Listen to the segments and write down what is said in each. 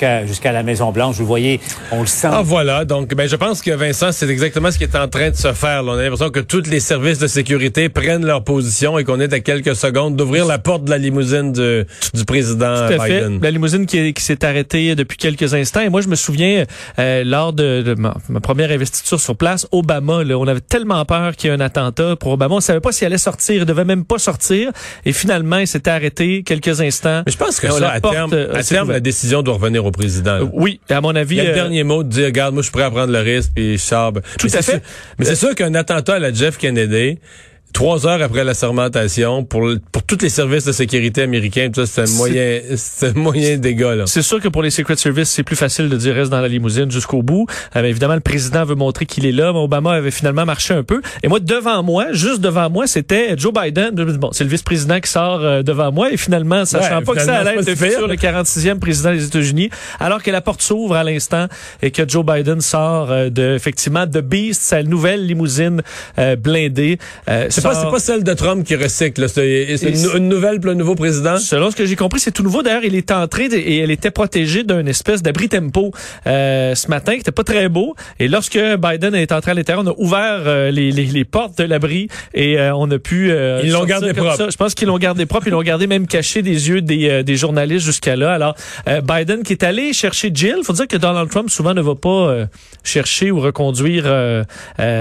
jusqu'à jusqu'à la Maison Blanche. Vous voyez, on le sent. Ah voilà, donc ben je pense que Vincent, c'est exactement ce qui est en train de se faire. Là. On a l'impression que tous les services de sécurité prennent leur position et qu'on est à quelques secondes d'ouvrir la porte de la limousine du, du président Tout à Biden. Fait. La limousine qui, qui s'est arrêtée depuis quelques instants. Et moi, je me souviens, euh, lors de, de ma, ma, première investiture sur place, Obama, là, on avait tellement peur qu'il y ait un attentat pour Obama. On savait pas s'il allait sortir. Il devait même pas sortir. Et finalement, il s'était arrêté quelques instants. Mais je pense que ça, à terme, euh, à terme la décision doit revenir au président. Là. oui, à mon avis. Il y a le dernier mot de dire, regarde, moi, je suis prêt à prendre le risque, puis je sors. Tout mais à fait. Sûr, mais c'est sûr qu'un attentat à la Jeff Kennedy, trois heures après la sermentation, pour, pour tous les services de sécurité américains, c'est un moyen, c'est un moyen dégât, là. C'est sûr que pour les Secret Service, c'est plus facile de dire reste dans la limousine jusqu'au bout. Euh, évidemment, le président veut montrer qu'il est là, mais Obama avait finalement marché un peu. Et moi, devant moi, juste devant moi, c'était Joe Biden. Bon, c'est le vice-président qui sort euh, devant moi. Et finalement, sachant ouais, pas que ça allait être le, le 46e président des États-Unis, alors que la porte s'ouvre à l'instant et que Joe Biden sort euh, de, effectivement, de Beast, sa nouvelle limousine euh, blindée. C'est pas, c'est pas celle de Trump qui recycle. C'est une, une, nouvelle pour le nouveau président. Selon ce que j'ai compris, c'est tout nouveau. D'ailleurs, il est entré et elle était protégée d'un espèce d'abri tempo euh, ce matin qui était pas très beau. Et lorsque Biden est entré à l'intérieur, on a ouvert euh, les, les, les, portes de l'abri et euh, on a pu. ils l'ont gardé propre. Ça. Je pense qu'ils l'ont gardé propre. Ils l'ont gardé même caché des yeux des, des journalistes jusqu'à là. Alors Biden qui est allé chercher Jill. Faut dire que Donald Trump souvent ne va pas chercher ou reconduire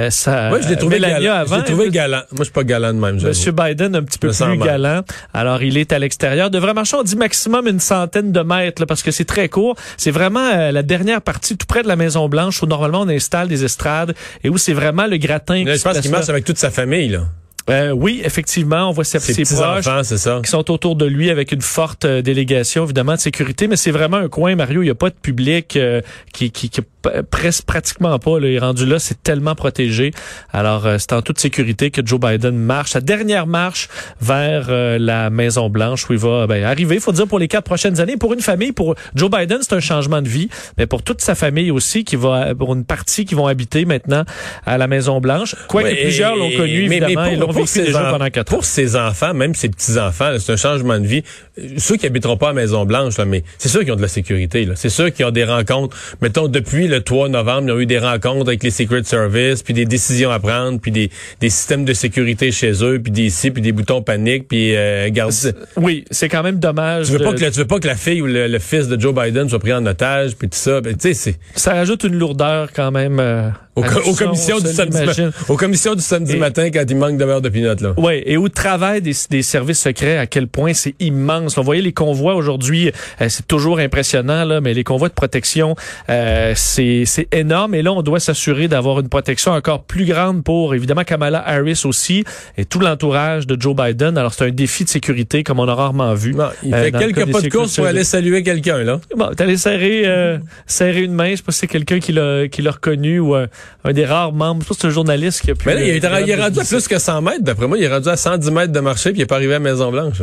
sa. Oui, je l'ai trouvé galant. Je trouvé galant. Moi, suis pas galant de même. Monsieur Biden un petit peu plus galant. Alors, il est à l'extérieur. Devrait marcher, on dit maximum une centaine de mètres, là, parce que c'est très court. C'est vraiment euh, la dernière partie, tout près de la Maison Blanche, où normalement on installe des estrades et où c'est vraiment le gratin. Là, je pense qu'il marche avec toute sa famille, là. Euh, oui, effectivement, on voit ses, ses proches ça. qui sont autour de lui avec une forte euh, délégation, évidemment, de sécurité. Mais c'est vraiment un coin, Mario. Il n'y a pas de public euh, qui, qui, qui presque pratiquement pas. Là, il est rendu là, c'est tellement protégé. Alors, euh, c'est en toute sécurité que Joe Biden marche, sa dernière marche vers euh, la Maison Blanche où il va ben, arriver. Il faut dire pour les quatre prochaines années, pour une famille, pour Joe Biden, c'est un changement de vie, mais pour toute sa famille aussi, qui va pour une partie qui vont habiter maintenant à la Maison Blanche. Quoique ouais, plusieurs l'ont connu mais, évidemment, mais ils l'ont vécu déjà pendant quatre ans. Pour ses enfants, même ses petits enfants, c'est un changement de vie. Ceux qui habiteront pas à la Maison Blanche, là, mais c'est sûr qu'ils ont de la sécurité. C'est sûr qu'ils ont des rencontres. Mettons depuis le 3 novembre, ils ont eu des rencontres avec les Secret Service, puis des décisions à prendre, puis des, des systèmes de sécurité chez eux, puis des ici, puis des boutons panique, puis euh, garde... Oui, c'est quand même dommage. Tu veux, de... pas que la, tu veux pas que la fille ou le, le fils de Joe Biden soit pris en otage, puis tout ça. Ben, tu sais, c'est... Ça rajoute une lourdeur quand même... Euh, aux, aux, commissions du samedi ma... aux commissions du samedi et... matin quand il manque de beurre de là. Oui, et au travail des, des, services secrets, à quel point c'est immense. Vous voyez les convois aujourd'hui, euh, c'est toujours impressionnant, là, mais les convois de protection, euh, c'est énorme. Et là, on doit s'assurer d'avoir une protection encore plus grande pour, évidemment, Kamala Harris aussi et tout l'entourage de Joe Biden. Alors, c'est un défi de sécurité comme on a rarement vu. Non, il fait euh, quelques pas de course pour aller saluer quelqu'un, là. Bon, allé serrer, euh, serrer une main. Je sais pas si c'est quelqu'un qui l'a qui l'a reconnu ou un, des rares membres. Je pas si c'est un journaliste qui a pu... Mais là, il, est, il est rendu à plus que 100 mètres, d'après moi. Il est rendu à 110 mètres de marché puis il est pas arrivé à Maison-Blanche.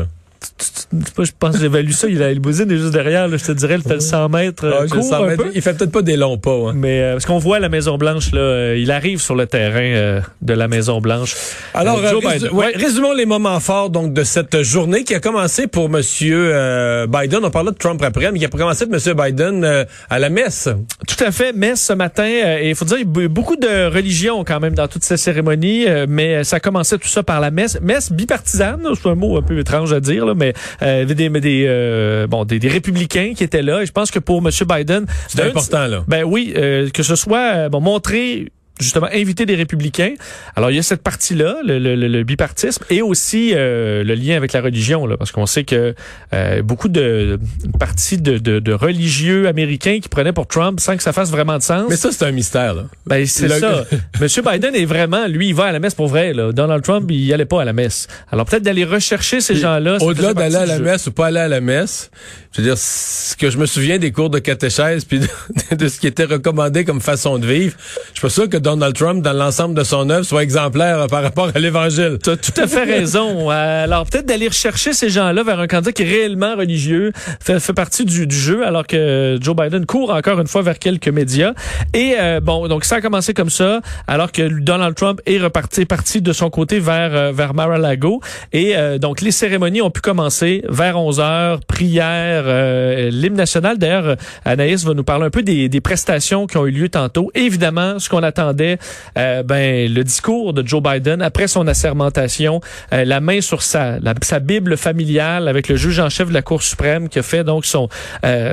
Je pense que j'évalue ça. Il a la limousine est juste derrière. Là, je te dirais, il fait le 100 mètres. Euh, court 100 mètres. Il fait peut-être pas des longs pas. Hein. Mais euh, parce qu'on voit la Maison Blanche là, euh, il arrive sur le terrain euh, de la Maison Blanche. Alors, résu ouais, résumons les moments forts donc de cette journée qui a commencé pour Monsieur Biden. On parlera de Trump après, mais qui a commencé pour Monsieur Biden à la messe. Tout à fait, messe ce matin. et il faut dire, il y a beaucoup de religion quand même dans toute cette cérémonie, mais ça commençait tout ça par la messe, messe bipartisane. C'est un mot un peu étrange à dire, là, mais euh, des, des, euh, bon, des, des, républicains qui étaient là. Et je pense que pour M. Biden, c'est important là. Ben oui, euh, que ce soit bon montrer justement inviter des républicains. Alors il y a cette partie-là, le, le, le, bipartisme, et aussi euh, le lien avec la religion, là, parce qu'on sait que euh, beaucoup de parties de, de, de, religieux américains qui prenaient pour Trump sans que ça fasse vraiment de sens. Mais ça c'est un mystère. Là. Ben c'est ça. Monsieur Biden est vraiment, lui, il va à la messe pour vrai. Là. Donald Trump, il allait pas à la messe. Alors peut-être d'aller rechercher ces gens-là. Au-delà d'aller à la messe ou pas aller à la messe, je veux dire, ce que je me souviens des cours de catéchèse puis de, de ce qui était recommandé comme façon de vivre, je suis pas sûr que Donald Trump, dans l'ensemble de son œuvre, soit exemplaire par rapport à l'Évangile. Tu as tout à fait raison. Alors, peut-être d'aller rechercher ces gens-là vers un candidat qui est réellement religieux, fait, fait partie du, du, jeu, alors que Joe Biden court encore une fois vers quelques médias. Et euh, bon, donc ça a commencé comme ça, alors que Donald Trump est reparti parti de son côté vers euh, vers Mar-a-Lago. Et euh, donc, les cérémonies ont pu commencer vers 11 heures, prière euh, l'hymne national. D'ailleurs, Anaïs va nous parler un peu des, des, prestations qui ont eu lieu tantôt. évidemment, ce qu'on attendait, euh, ben le discours de Joe Biden après son assermentation, euh, la main sur sa, sa Bible familiale avec le juge en chef de la Cour suprême qui a fait donc son,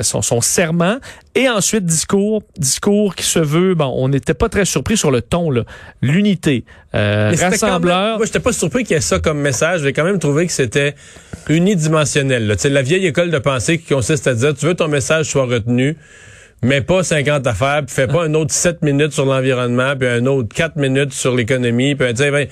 son, son serment. Et ensuite, discours, discours qui se veut, bon, on n'était pas très surpris sur le ton, l'unité, euh, rassembleur. moi, j'étais pas surpris qu'il y ait ça comme message. J'ai quand même trouvé que c'était unidimensionnel. Là. La vieille école de pensée qui consiste à dire, tu veux ton message soit retenu, mais pas 50 affaires, puis fais pas un autre 7 minutes sur l'environnement, puis un autre 4 minutes sur l'économie, puis ben,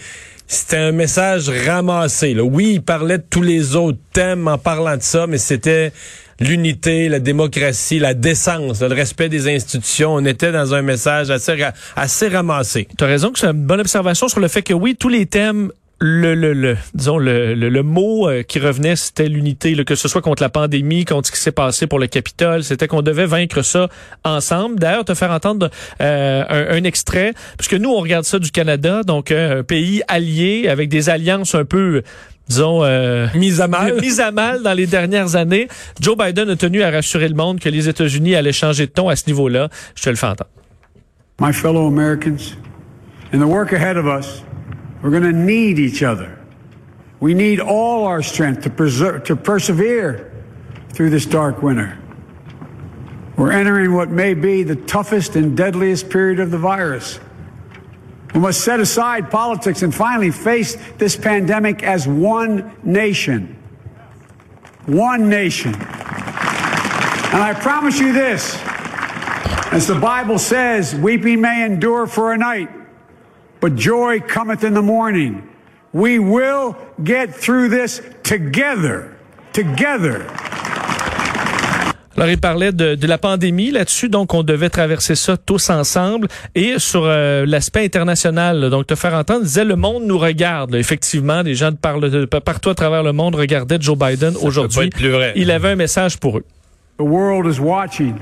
c'était un message ramassé. Là. Oui, il parlait de tous les autres thèmes en parlant de ça, mais c'était l'unité, la démocratie, la décence, le respect des institutions. On était dans un message assez, assez ramassé. Tu as raison que c'est une bonne observation sur le fait que oui, tous les thèmes le, le, le, disons le, le, mot euh, qui revenait, c'était l'unité, que ce soit contre la pandémie, contre ce qui s'est passé pour le Capitole, c'était qu'on devait vaincre ça ensemble. D'ailleurs, te faire entendre euh, un, un, extrait, puisque nous, on regarde ça du Canada, donc euh, un pays allié avec des alliances un peu disons, euh, mise à mal. mise à mal dans les dernières années. Joe Biden a tenu à rassurer le monde que les États-Unis allaient changer de ton à ce niveau-là. Je te le fais entendre. My fellow Americans, in the work ahead of us, we're going to need each other. We need all our strength to, preserve, to persevere through this dark winter. We're entering what may be the toughest and deadliest period of the virus. We must set aside politics and finally face this pandemic as one nation. One nation. And I promise you this as the Bible says, weeping may endure for a night, but joy cometh in the morning. We will get through this together. Together. Alors, il parlait de, de la pandémie là-dessus, donc on devait traverser ça tous ensemble. Et sur euh, l'aspect international, donc te faire entendre, disait le monde nous regarde. Effectivement, des gens de, de, partout à travers le monde regardaient Joe Biden aujourd'hui. Il avait un message pour eux. The world is watching,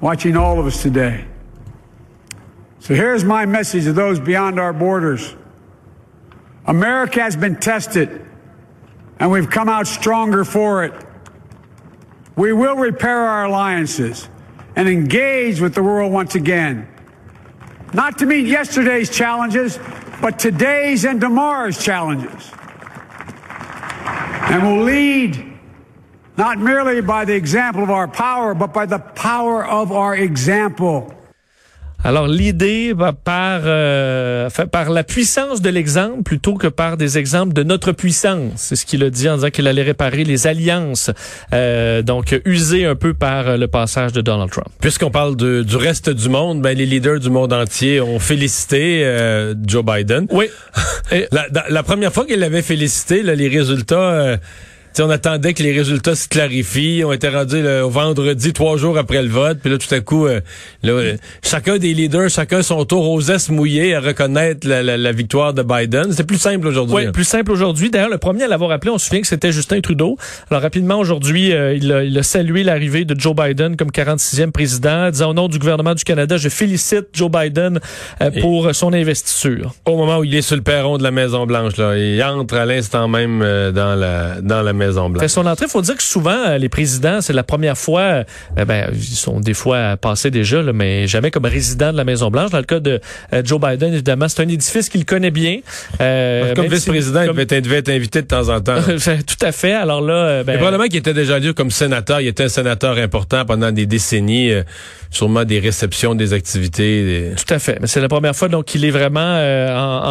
watching all of us today. So here's my message to those beyond our borders. America has been tested, and we've come out stronger for it. We will repair our alliances and engage with the world once again. Not to meet yesterday's challenges, but today's and tomorrow's challenges. And we'll lead not merely by the example of our power, but by the power of our example. Alors l'idée va par euh, par la puissance de l'exemple plutôt que par des exemples de notre puissance. C'est ce qu'il a dit en disant qu'il allait réparer les alliances, euh, donc usées un peu par le passage de Donald Trump. Puisqu'on parle de, du reste du monde, ben les leaders du monde entier ont félicité euh, Joe Biden. Oui. la, la, première fois qu'il l'avait félicité, là, les résultats on attendait que les résultats se clarifient. On était rendu au vendredi, trois jours après le vote. Puis là, tout à coup, euh, euh, chacun des leaders, chacun son tour osait se mouiller à reconnaître la, victoire de Biden. C'est plus simple aujourd'hui. Oui, plus simple aujourd'hui. D'ailleurs, le premier à l'avoir appelé, on se souvient que c'était Justin Trudeau. Alors rapidement, aujourd'hui, euh, il, a, salué l'arrivée de Joe Biden comme 46e président, disant au nom du gouvernement du Canada, je félicite Joe Biden pour son investiture. Au moment où il est sur le perron de la Maison-Blanche, là, il entre à l'instant même dans la dans la Maison Blanche. Fait son entrée, faut dire que souvent euh, les présidents, c'est la première fois, euh, ben ils sont des fois passés déjà, là, mais jamais comme résident de la Maison Blanche. Dans le cas de euh, Joe Biden, évidemment, c'est un édifice qu'il connaît bien. comme vice-président, il devait être invité de temps en temps. Tout à fait. Alors là, ben, probablement qu'il était déjà lieu comme sénateur. Il était un sénateur important pendant des décennies, sûrement des réceptions, des activités. Tout à fait. Mais c'est la première fois donc qu'il est vraiment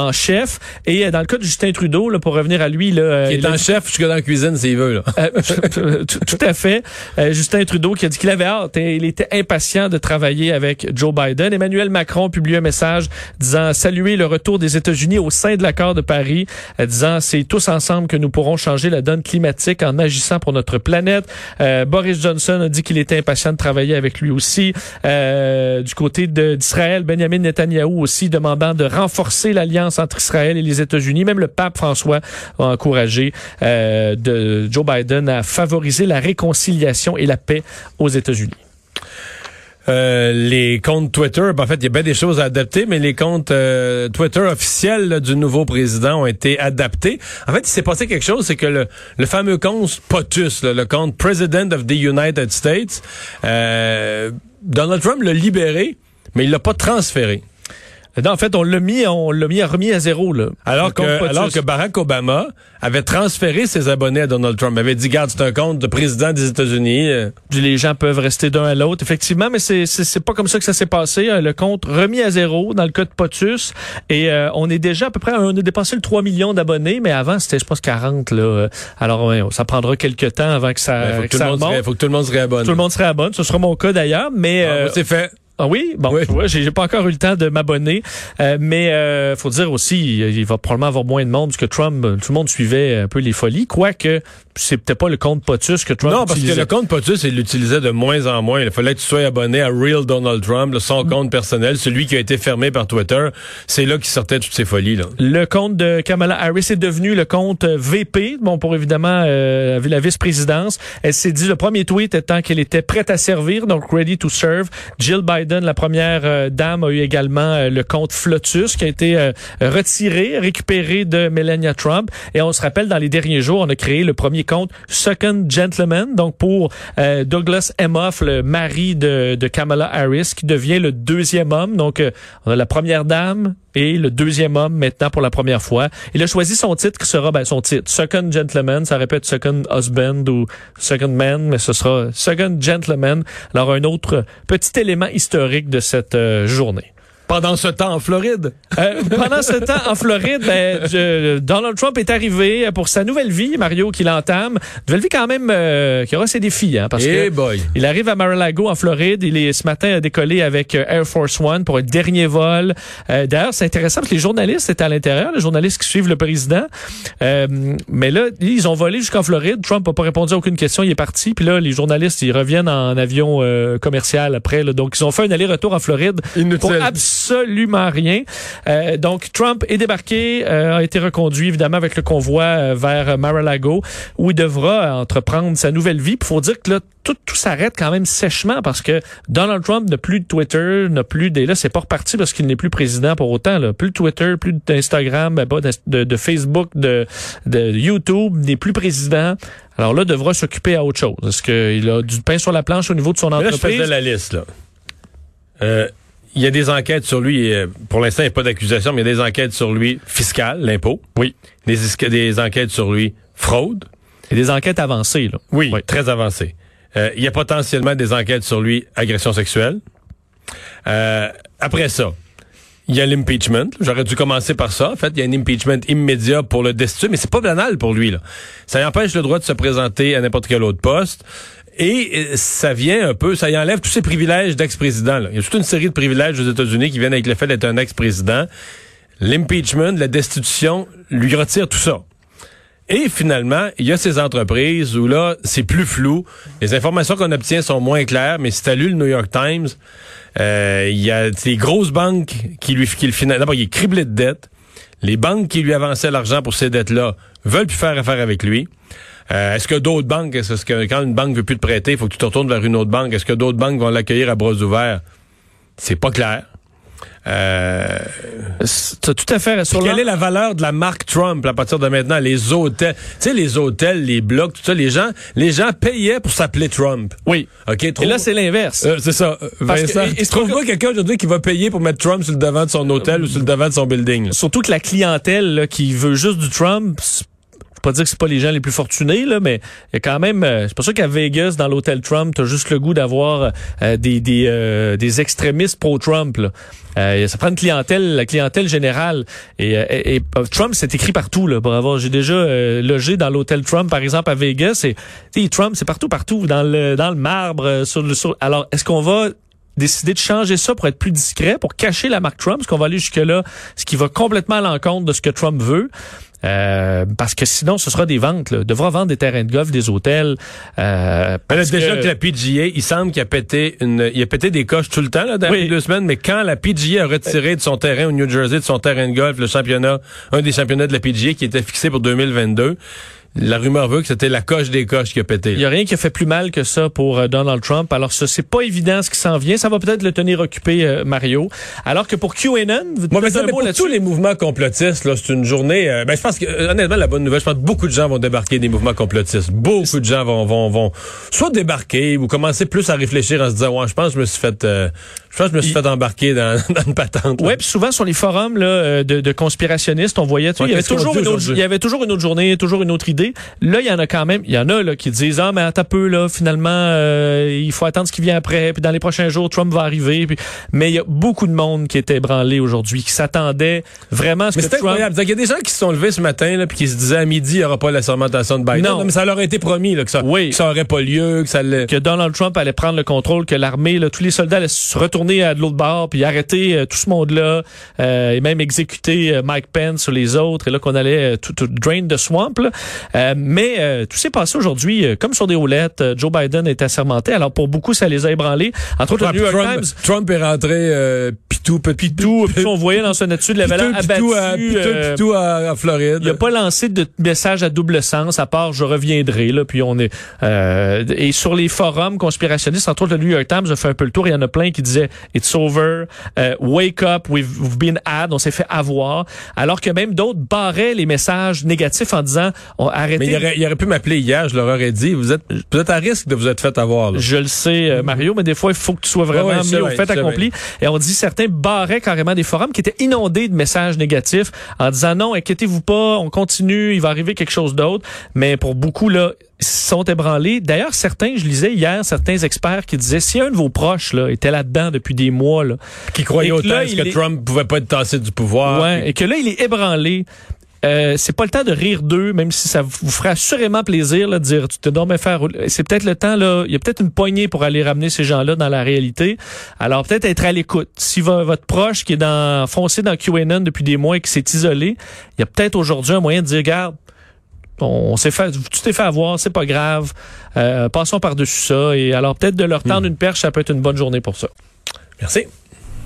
en, chef. Et dans le cas de Justin Trudeau, là, pour revenir à lui, là, qui est en chef jusque dans la cuisine, Euh, tout, à fait. Euh, Justin Trudeau qui a dit qu'il avait hâte et il était impatient de travailler avec Joe Biden. Emmanuel Macron publie un message disant saluer le retour des États-Unis au sein de l'accord de Paris, euh, disant c'est tous ensemble que nous pourrons changer la donne climatique en agissant pour notre planète. Boris Johnson a dit qu'il était impatient de travailler avec lui aussi. du côté d'Israël, Benjamin Netanyahu aussi demandant de renforcer l'alliance entre Israël et les États-Unis. Même le pape François a encouragé de Joe Biden a favorisé la réconciliation et la paix aux États-Unis. Euh, les comptes Twitter, ben, en fait, il y a bien des choses à adapter, mais les comptes euh, Twitter officiels du nouveau président ont été adaptés. En fait, il s'est passé quelque chose, c'est que le, le fameux compte POTUS, le compte President of the United States, euh, Donald Trump l'a libéré, mais il l'a pas transféré. Non, en fait, on l'a mis, on l'a mis remis à zéro là. Alors que, POTUS. alors que Barack Obama avait transféré ses abonnés à Donald Trump, avait dit, garde, c'est un compte de président des États-Unis. euh, les gens peuvent rester d'un à l'autre, effectivement, mais c'est c'est pas comme ça que ça s'est passé. Euh, Le compte remis à zéro dans le cas de Potus et euh, on est déjà à peu près on a dépassé le 3 millions d'abonnés, mais avant c'était je pense 40 là. Euh, Alors ouais, ça prendra quelques temps avant que ça, ben, faut, que que tout le ça monde se remonte. ré- faut que tout le monde se réabonne. Tout le monde serait à bonne, ce sera mon cas d'ailleurs, mais Ah, euh, c'est fait. Ah oui, bon, Oui. tu vois, j'ai pas encore eu le temps de m'abonner, euh, mais euh, faut dire aussi, il, va probablement avoir moins de monde parce que Trump, tout le monde suivait un peu les folies, quoique c'est peut-être pas le compte Potus que Trump Non, parce que utilisait. le compte POTUS, il l'utilisait de moins en moins. Il fallait que tu sois abonné à Real Donald Trump, son compte personnel, celui qui a été fermé par Twitter. C'est là qu'il sortait toutes ces folies. Là. Le compte de Kamala Harris est devenu le compte VP, bon pour évidemment euh, la vice-présidence. Elle s'est dit le premier tweet étant qu'elle était prête à servir, donc ready to serve. Jill Biden, la première euh, dame, a eu également euh, le compte Flotus qui a été euh, retiré, récupéré de Melania Trump. Et on se rappelle dans les derniers jours, on a créé le premier compte Second Gentleman, donc pour Douglas Emhoff, le mari de, de Kamala Harris, qui devient le deuxième homme. Donc on a la première dame, et le deuxième homme maintenant pour la première fois. Il a choisi son titre qui sera ben, son titre Second Gentleman, ça répète Second Husband ou Second Man, mais ce sera Second Gentleman. Alors un autre petit élément historique de cette euh, journée. Pendant ce temps, en Floride. Euh, pendant ce temps, en Floride, ben, je- Donald Trump est arrivé pour sa nouvelle vie, Mario, qu'il entame. Nouvelle vie quand même euh, qui aura ses défis, hein, parce Eh que boy. il arrive à Mar-a-Lago en Floride. Il est ce matin décollé avec euh, Air Force One pour un dernier vol. Euh, D'ailleurs, c'est intéressant parce que les journalistes étaient à l'intérieur, les journalistes qui suivent le président. Euh, mais là, ils ont volé jusqu'en Floride. Trump n'a pas répondu à aucune question. Il est parti. Puis là, les journalistes, ils reviennent en avion euh, commercial après. là. Donc, ils ont fait un aller-retour en Floride Inutile. pour absolument rien. Euh, donc, Trump est débarqué, euh, a été reconduit évidemment avec le convoi euh, vers Mar-a-Lago, où il devra entreprendre sa nouvelle vie. Il faut dire que là, tout, tout s'arrête quand même sèchement parce que Donald Trump n'a plus de Twitter, n'a plus des là, c'est pas reparti parce qu'il n'est plus président pour autant. Là. Plus de Twitter, plus d'Instagram, ben, pas de, Facebook, de, de YouTube, n'est plus président. Alors là, devra s'occuper à autre chose. Est-ce qu'il a du pain sur la planche au niveau de son Mais Là, je entreprise? faisais la liste. Là. Euh, il y a des enquêtes sur lui. et, euh, pour l'instant, il n'y a pas d'accusation, mais il y a des enquêtes sur lui fiscales, l'impôt. Oui. Des, enquêtes sur lui fraude. A des enquêtes avancées. Là. Oui, très avancées. Euh, il y a potentiellement des enquêtes sur lui agression sexuelle. Euh, après ça, il y a l'impeachment. J'aurais dû commencer par ça. En fait, il y a un impeachment immédiat pour le destituer, mais c'est pas banal pour lui. Là. Ça empêche le droit de se présenter à n'importe quel autre poste. Et euh, ça vient un peu, ça y enlève tous ses privilèges d'ex-président. Il y a toute une série de privilèges aux États-Unis qui viennent avec le fait d'être un ex-président. L'impeachment, la destitution, lui retire tout ça. Et finalement, il y a ces entreprises où là, c'est plus flou. Les informations qu'on obtient sont moins claires, mais si tu lu le New York Times, euh, il y a des grosses banques qui lui qui le financent. D'abord, il est criblé de dettes. Les banques qui lui avançaient l'argent pour ces dettes-là veulent plus faire affaire avec lui. Euh, est-ce que d'autres banques, est-ce que quand une banque veut plus te prêter, il faut que tu te retournes vers une autre banque, est-ce que d'autres banques vont l'accueillir à bras ouverts? C'est pas clair. Euh, T'as tout à fait sur quelle est la valeur de la marque Trump à partir de maintenant? Les hôtels, tu sais, les hôtels, les blocs, tout ça, les gens, les gens payaient pour s'appeler Trump. Oui. OK, Et trouve- là, c'est l'inverse. Euh, c'est ça. Euh, Parce que- Vincent, et- trouve-moi pas- quelqu'un aujourd'hui qui va payer pour mettre Trump sur le devant de son hôtel ou sur le devant de son building. Surtout que la clientèle là, qui veut juste du Trump, pas dire que c'est pas les gens les plus fortunés, là, mais y a quand même. euh, c'est pas sûr qu'à Vegas, dans l'hôtel Trump, t'as juste le goût d'avoir euh, des des, euh, des extrémistes pro-Trump. Euh, ça prend une clientèle, la clientèle générale. Et, euh, euh, Trump, c'est écrit partout. Là, pour avoir, j'ai déjà euh, logé dans l'hôtel Trump, par exemple à Vegas. Et Trump, c'est partout, partout, dans le dans le marbre. euh, sur le sur. Alors, est-ce qu'on va décider de changer ça pour être plus discret, pour cacher la marque Trump, est-ce qu'on va aller jusque-là, ce qui va complètement à l'encontre de ce que Trump veut? Euh, parce que sinon, ce sera des ventes. Là. Devra vendre des terrains de golf, des hôtels. Euh, Ben là, parce déjà que- que la PGA, il semble qu'il a pété une, il a pété des coches tout le temps, là, depuis Oui. deux semaines, mais quand la PGA a retiré de son terrain au New Jersey, de son terrain de golf, le championnat, un des championnats de la PGA qui était fixé pour 2022, La rumeur veut que c'était la coche des coches qui a pété. Il n'y a rien qui a fait plus mal que ça pour euh, Donald Trump. Alors, ce c'est pas évident ce qui s'en vient. Ça va peut-être le tenir occupé, euh, Mario. Alors que pour QAnon, Moi, mais ça, mais pour tous les mouvements complotistes, là, c'est une journée. euh, ben, je pense que honnêtement, la bonne nouvelle, je pense que beaucoup de gens vont débarquer des mouvements complotistes. Beaucoup de gens vont vont vont soit débarquer ou commencer plus à réfléchir en se disant, ouais, je pense que je me suis fait, euh, je pense que je me suis fait embarquer dans, dans une patente. là. Ouais, puis souvent sur les forums là, de, de conspirationnistes, on voyait, tu Ouais, il y avait toujours une autre, il y avait toujours une autre journée, toujours une autre idée. Là, il y en a quand même, il y en a là qui disent ah mais attends peu là, finalement euh, il faut attendre ce qui vient après, puis dans les prochains jours Trump va arriver. Puis... Mais il y a beaucoup de monde qui était ébranlé aujourd'hui, qui s'attendait vraiment à ce Mais que c'est Trump. incroyable. Il y a des gens qui se sont levés ce matin là, puis qui se disaient à midi, il n'y aura pas la sermentation de Biden. Non. mais ça leur a été promis là, que, ça, Oui. que ça aurait pas lieu, que ça allait... que Donald Trump allait prendre le contrôle, que l'armée, là, tous les soldats allaient se retourner à de l'autre bord, puis arrêter euh, tout ce monde-là, euh, et même exécuter euh, Mike Pence sur les autres, et là qu'on allait euh, tout, tout drain the swamp. là. Euh, mais euh, tout s'est passé aujourd'hui euh, comme sur des roulettes. Euh, Joe Biden est assermenté. Alors pour beaucoup, ça les a ébranlés. Entre autres, le New York Trump, Times. Trump est rentré euh, pitou, pitou, puis on voyait dans son étude, il avait l'air abattu. pitou, à, pitou, pitou à, à Floride. il a pas lancé de message à double sens, à part je reviendrai. Là, puis on est euh, et sur les forums conspirationnistes, entre autres le New York Times a fait un peu le tour. Il y en a plein qui disaient It's over, euh, wake up, we've, we've been had, on s'est fait avoir. Alors que même d'autres barraient les messages négatifs en disant on arrêtez. Mais il aurait, il aurait pu m'appeler hier, je leur aurais dit, vous êtes, vous êtes à risque de vous être fait avoir. Là. Je le sais, euh, Mario, mais des fois, il faut que tu sois vraiment mis au fait accompli. Et on dit certains barraient carrément des forums qui étaient inondés de messages négatifs en disant non, inquiétez-vous pas, on continue, il va arriver quelque chose d'autre. Mais pour beaucoup, là, sont ébranlés. D'ailleurs, certains, je lisais hier, certains experts qui disaient si un de vos proches là, était là-dedans depuis des mois, là, Qui croyait Et que là, que est- Trump pouvait pas être tassé du pouvoir. ouais, Puis- et que là, il est ébranlé. Euh, c'est pas le temps de rire d'eux, même si ça vous fera assurément plaisir là, de dire tu te dormais faire. C'est peut-être le temps là. Il y a peut-être une poignée pour aller ramener ces gens-là dans la réalité. Alors peut-être être à l'écoute. Si vo- votre proche qui est dans foncé dans QAnon depuis des mois et qui s'est isolé, il y a peut-être aujourd'hui un moyen de dire garde. On s'est fait, tu t'es fait avoir, c'est pas grave. Euh, passons par dessus ça. Et alors peut-être de leur tendre une perche, ça peut être une bonne journée pour ça. Merci.